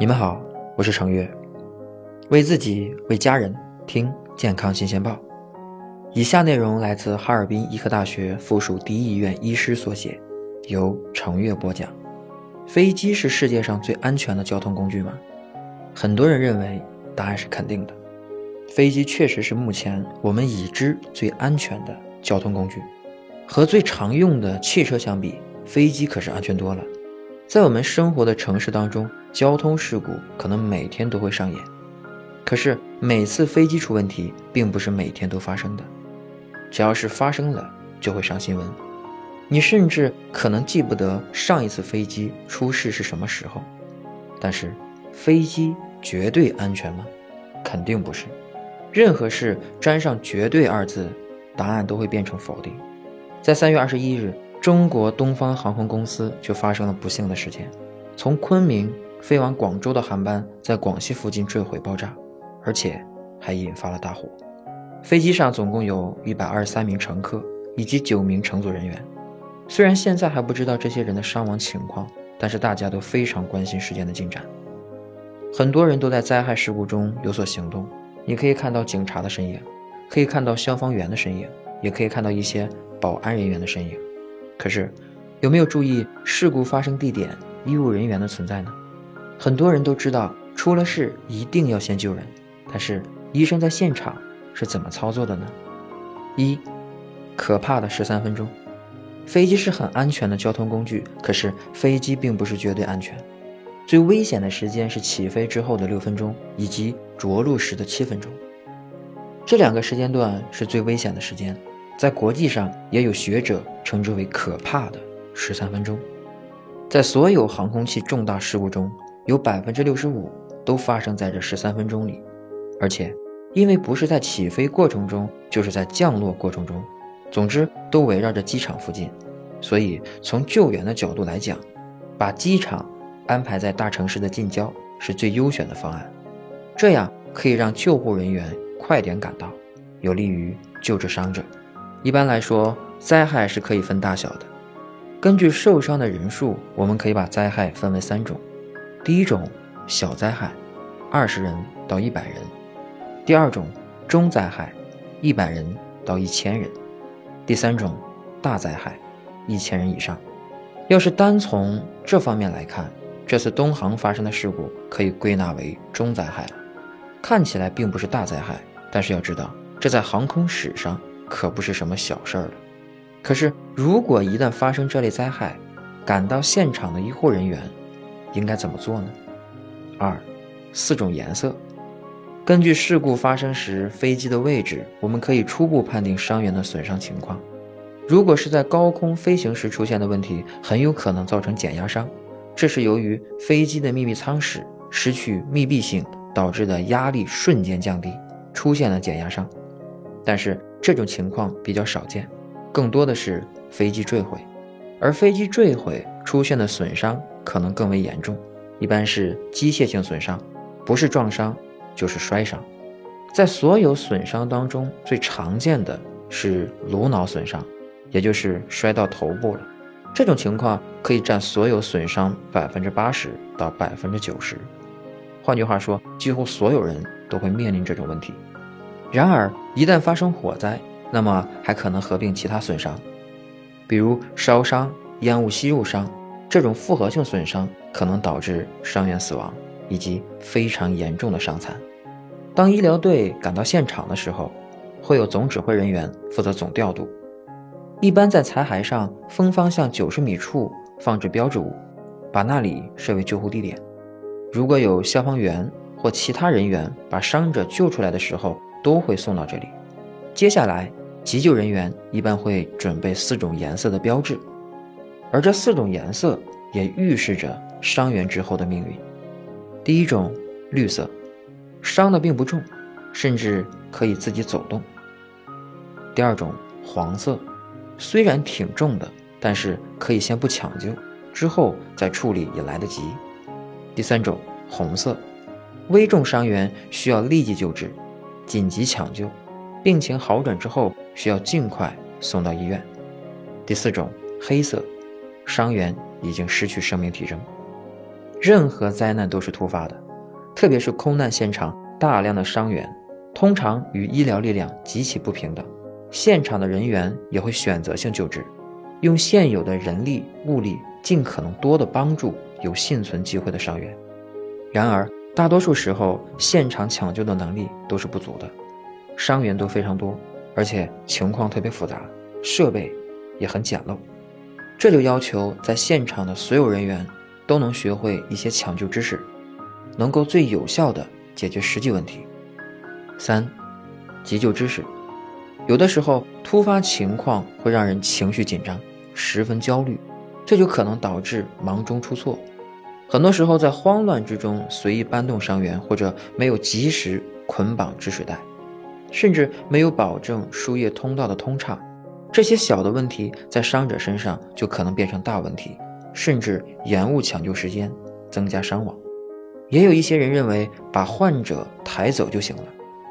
你们好，我是程月，为自己为家人听健康新鲜报。以下内容来自哈尔滨医科大学附属第一医院医师所写，由程月播讲。飞机是世界上最安全的交通工具吗？很多人认为答案是肯定的。飞机确实是目前我们已知最安全的交通工具，和最常用的汽车相比，飞机可是安全多了。在我们生活的城市当中，交通事故可能每天都会上演。可是每次飞机出问题，并不是每天都发生的。只要是发生了，就会上新闻。你甚至可能记不得上一次飞机出事是什么时候。但是，飞机绝对安全吗？肯定不是。任何事沾上“绝对”二字，答案都会变成否定。在三月二十一日。中国东方航空公司就发生了不幸的事件，从昆明飞往广州的航班在广西附近坠毁爆炸，而且还引发了大火。飞机上总共有一百二十三名乘客以及九名乘组人员。虽然现在还不知道这些人的伤亡情况，但是大家都非常关心事件的进展。很多人都在灾害事故中有所行动，你可以看到警察的身影，可以看到消防员的身影，也可以看到一些保安人员的身影。可是，有没有注意事故发生地点医务人员的存在呢？很多人都知道出了事一定要先救人，但是医生在现场是怎么操作的呢？一，可怕的十三分钟。飞机是很安全的交通工具，可是飞机并不是绝对安全。最危险的时间是起飞之后的六分钟，以及着陆时的七分钟。这两个时间段是最危险的时间。在国际上也有学者称之为可怕的十三分钟。在所有航空器重大事故中，有百分之六十五都发生在这十三分钟里，而且因为不是在起飞过程中，就是在降落过程中，总之都围绕着机场附近，所以从救援的角度来讲，把机场安排在大城市的近郊是最优选的方案，这样可以让救护人员快点赶到，有利于救治伤者。一般来说，灾害是可以分大小的。根据受伤的人数，我们可以把灾害分为三种：第一种小灾害，二十人到一百人；第二种中灾害，一百人到一千人；第三种大灾害，一千人以上。要是单从这方面来看，这次东航发生的事故可以归纳为中灾害了。看起来并不是大灾害，但是要知道，这在航空史上。可不是什么小事儿了。可是，如果一旦发生这类灾害，赶到现场的医护人员应该怎么做呢？二，四种颜色。根据事故发生时飞机的位置，我们可以初步判定伤员的损伤情况。如果是在高空飞行时出现的问题，很有可能造成减压伤，这是由于飞机的秘密舱室失去密闭性导致的压力瞬间降低，出现了减压伤。但是这种情况比较少见，更多的是飞机坠毁，而飞机坠毁出现的损伤可能更为严重，一般是机械性损伤，不是撞伤就是摔伤。在所有损伤当中，最常见的是颅脑损伤，也就是摔到头部了。这种情况可以占所有损伤百分之八十到百分之九十。换句话说，几乎所有人都会面临这种问题。然而，一旦发生火灾，那么还可能合并其他损伤，比如烧伤、烟雾吸入伤。这种复合性损伤可能导致伤员死亡以及非常严重的伤残。当医疗队赶到现场的时候，会有总指挥人员负责总调度，一般在残骸上风方向九十米处放置标志物，把那里设为救护地点。如果有消防员或其他人员把伤者救出来的时候，都会送到这里。接下来，急救人员一般会准备四种颜色的标志，而这四种颜色也预示着伤员之后的命运。第一种，绿色，伤的并不重，甚至可以自己走动。第二种，黄色，虽然挺重的，但是可以先不抢救，之后再处理也来得及。第三种，红色，危重伤员需要立即救治。紧急抢救，病情好转之后需要尽快送到医院。第四种黑色，伤员已经失去生命体征。任何灾难都是突发的，特别是空难现场大量的伤员，通常与医疗力量极其不平等，现场的人员也会选择性救治，用现有的人力物力尽可能多的帮助有幸存机会的伤员。然而，大多数时候现场抢救的能力都是不足的，伤员都非常多，而且情况特别复杂，设备也很简陋，这就要求在现场的所有人员。都能学会一些抢救知识，能够最有效的解决实际问题。三，急救知识，有的时候突发情况会让人情绪紧张，十分焦虑，这就可能导致忙中出错。很多时候在慌乱之中随意搬动伤员，或者没有及时捆绑止水带，甚至没有保证输液通道的通畅，这些小的问题在伤者身上就可能变成大问题。甚至延误抢救时间，增加伤亡。也有一些人认为把患者抬走就行了，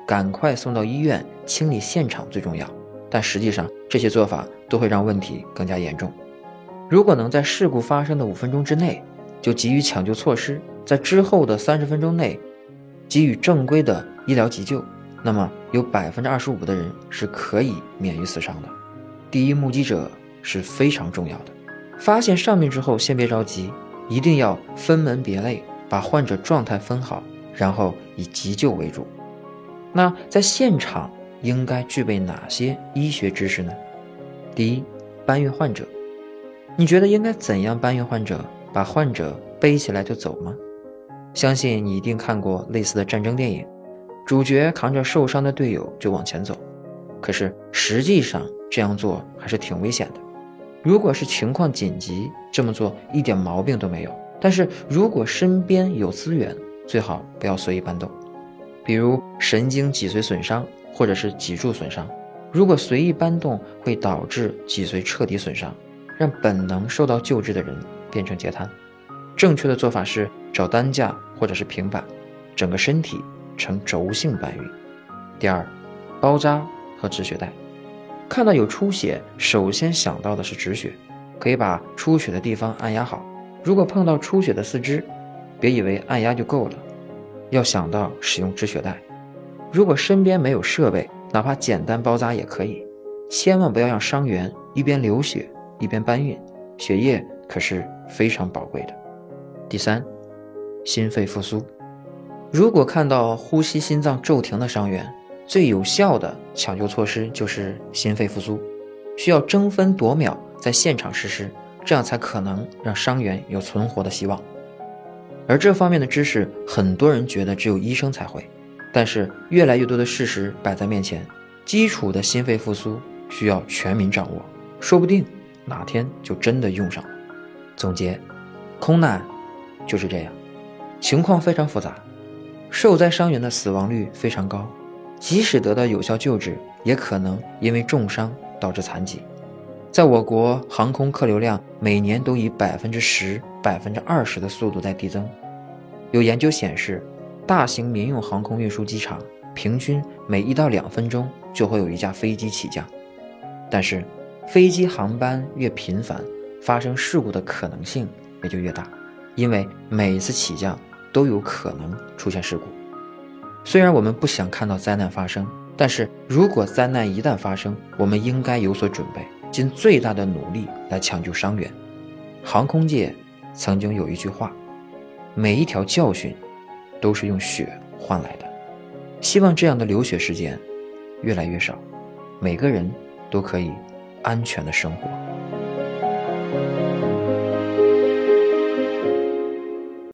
赶快送到医院清理现场最重要。但实际上，这些做法都会让问题更加严重。如果能在事故发生的五分钟之内就给予抢救措施，在之后的三十分钟内给予正规的医疗急救，那么有百分之二十五的人是可以免于死伤的。第一目击者是非常重要的。发现上面之后，先别着急，一定要分门别类，把患者状态分好，然后以急救为主。那在现场应该具备哪些医学知识呢？第一，搬运患者。你觉得应该怎样搬运患者？把患者背起来就走吗？相信你一定看过类似的战争电影，主角扛着受伤的队友就往前走。可是实际上这样做还是挺危险的。如果是情况紧急，这么做一点毛病都没有。但是如果身边有资源，最好不要随意搬动。比如神经脊髓损伤或者是脊柱损伤，如果随意搬动，会导致脊髓彻底损伤，让本能受到救治的人变成截瘫。正确的做法是找担架或者是平板，整个身体呈轴性搬运。第二，包扎和止血带。看到有出血，首先想到的是止血，可以把出血的地方按压好。如果碰到出血的四肢，别以为按压就够了，要想到使用止血带。如果身边没有设备，哪怕简单包扎也可以，千万不要让伤员一边流血一边搬运，血液可是非常宝贵的。第三，心肺复苏。如果看到呼吸心脏骤停的伤员，最有效的抢救措施就是心肺复苏，需要争分夺秒在现场实施，这样才可能让伤员有存活的希望。而这方面的知识，很多人觉得只有医生才会，但是越来越多的事实摆在面前，基础的心肺复苏需要全民掌握，说不定哪天就真的用上了。总结，空难就是这样，情况非常复杂，受灾伤员的死亡率非常高。即使得到有效救治，也可能因为重伤导致残疾。在我国，航空客流量每年都以百分之十、百分之二十的速度在递增。有研究显示，大型民用航空运输机场平均每一到两分钟就会有一架飞机起降。但是，飞机航班越频繁，发生事故的可能性也就越大，因为每一次起降都有可能出现事故。虽然我们不想看到灾难发生，但是如果灾难一旦发生，我们应该有所准备，尽最大的努力来抢救伤员。航空界曾经有一句话：“每一条教训，都是用血换来的。”希望这样的流血事件越来越少，每个人都可以安全的生活。Thank you.